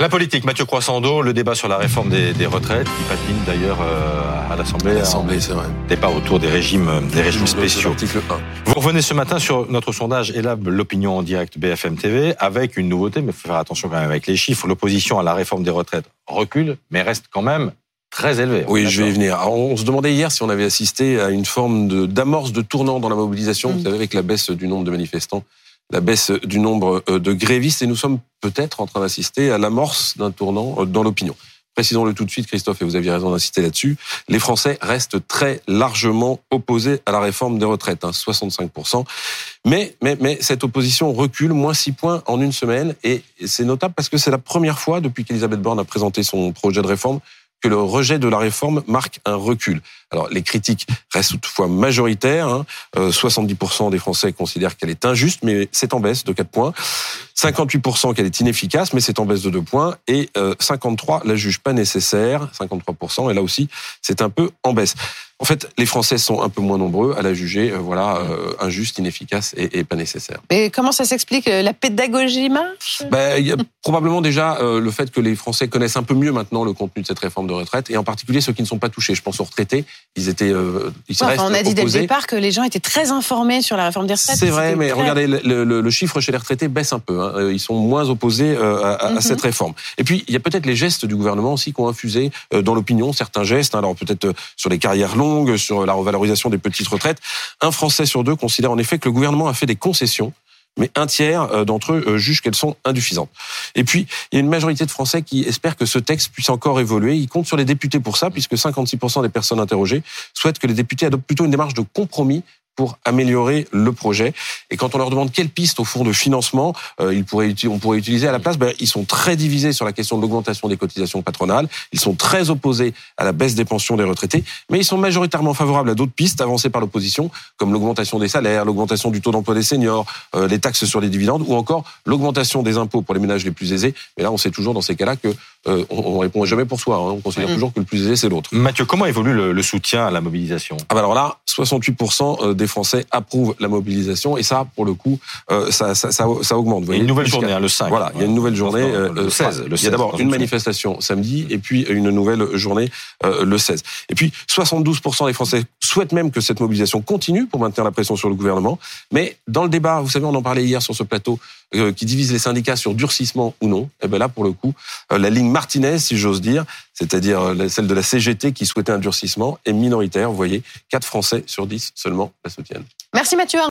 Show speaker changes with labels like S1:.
S1: La politique, Mathieu Croissando, le débat sur la réforme des, retraites, qui patine d'ailleurs euh, à l'Assemblée.
S2: L'Assemblée, c'est vrai.
S1: Débat autour des régimes, des régimes spéciaux. Vous revenez ce matin sur notre sondage Elab, l'opinion en direct BFM TV, avec une nouveauté, mais il faut faire attention quand même avec les chiffres. L'opposition à la réforme des retraites recule, mais reste quand même très élevé.
S2: Oui, je vais y venir. on se demandait hier si on avait assisté à une forme d'amorce de, tournant dans la mobilisation, mm. vous savez, avec la baisse du nombre de manifestants la baisse du nombre euh, de grévistes et nous sommes peut-être en train d'assister à l'amorce d'un tournant euh, dans l'opinion. Précisons-le tout de suite, Christophe, et vous aviez raison d'insister là-dessus, les Français restent très largement opposés à la réforme des retraites, 65%. Hein, mais, mais, mais cette opposition recule, moins 6 points en une semaine, et c'est notable parce que c'est la première fois depuis qu'Elisabeth Borne a présenté son projet de réforme que le rejet de la réforme marque un recul. Alors les critiques restent toutefois majoritaires. Hein. 70% euh, des Français considèrent qu'elle est injuste, mais c'est en baisse de 4 points. 58% qu'elle est inefficace, mais c'est en baisse de 2 points. Et 53 euh, la jugent pas nécessaire, 53%. Et là aussi, c'est un peu en baisse. En fait, les Français sont un peu moins nombreux à la juger, euh, voilà, euh, injuste, inefficace et, pas nécessaire.
S3: Et comment ça s'explique La pédagogie marche?
S2: Ben, Il y a probablement déjà le fait que les Français connaissent un peu mieux maintenant le contenu de cette réforme de retraite, et en particulier ceux qui ne sont pas touchés. Je pense aux retraités. Ils étaient, ils
S3: On a dit dès le départ que les gens étaient très informés sur la réforme des retraites.
S2: C'est vrai, mais regardez, le, chiffre chez les retraités baisse un peu. Hein. Euh, ils sont moins opposés euh, à, mhm. cette réforme. Et puis, il y a peut-être les gestes du gouvernement aussi qui ont infusé euh, dans l'opinion certains gestes. Alors peut-être sur les carrières longues, sur la revalorisation des petites retraites. Un Français sur deux considère en effet que le gouvernement a fait des concessions mais un tiers d'entre eux jugent qu'elles sont insuffisantes. Et puis, il y a une majorité de Français qui espèrent que ce texte puisse encore évoluer. Ils comptent sur les députés pour ça, puisque 56% des personnes interrogées souhaitent que les députés adoptent plutôt une démarche de compromis pour améliorer le projet. Et quand on leur demande quelle piste au fond de financement euh, ils pourraient, on pourrait utiliser à la place, ben, ils sont très divisés sur la question de l'augmentation des cotisations patronales. Ils sont très opposés à la baisse des pensions des retraités, mais ils sont majoritairement favorables à d'autres pistes avancées par l'opposition, comme l'augmentation des salaires, l'augmentation du taux d'emploi des seniors, euh, les taxes sur les dividendes, ou encore l'augmentation des impôts pour les ménages les plus aisés. Mais là, on sait toujours dans ces cas-là que euh, on, répond jamais pour soi. Hein. On considère toujours que le plus aisé c'est l'autre.
S1: Mathieu, comment évolue le, soutien à la mobilisation?
S2: Ah ben alors là, 68% des Français approuvent la mobilisation et ça, pour le coup, euh, ça, ça, ça, ça, augmente.
S1: il y a une nouvelle journée, hein, le 5.
S2: Voilà, il y a une nouvelle journée.
S1: le 16. Euh,
S2: il y a d'abord une manifestation samedi et puis une nouvelle journée euh, le 16. Et puis 72% des Français souhaitent même que cette mobilisation continue pour maintenir la pression sur le gouvernement. Mais dans le débat, vous savez, on en parlait hier sur ce plateau, qui divise les syndicats sur durcissement ou non. Et eh ben là, pour le coup, la ligne Martinez, si j'ose dire, c'est-à-dire celle de la CGT qui souhaitait un durcissement, est minoritaire. Vous voyez, 4 Français sur 10 seulement la soutiennent.
S3: Merci Mathieu.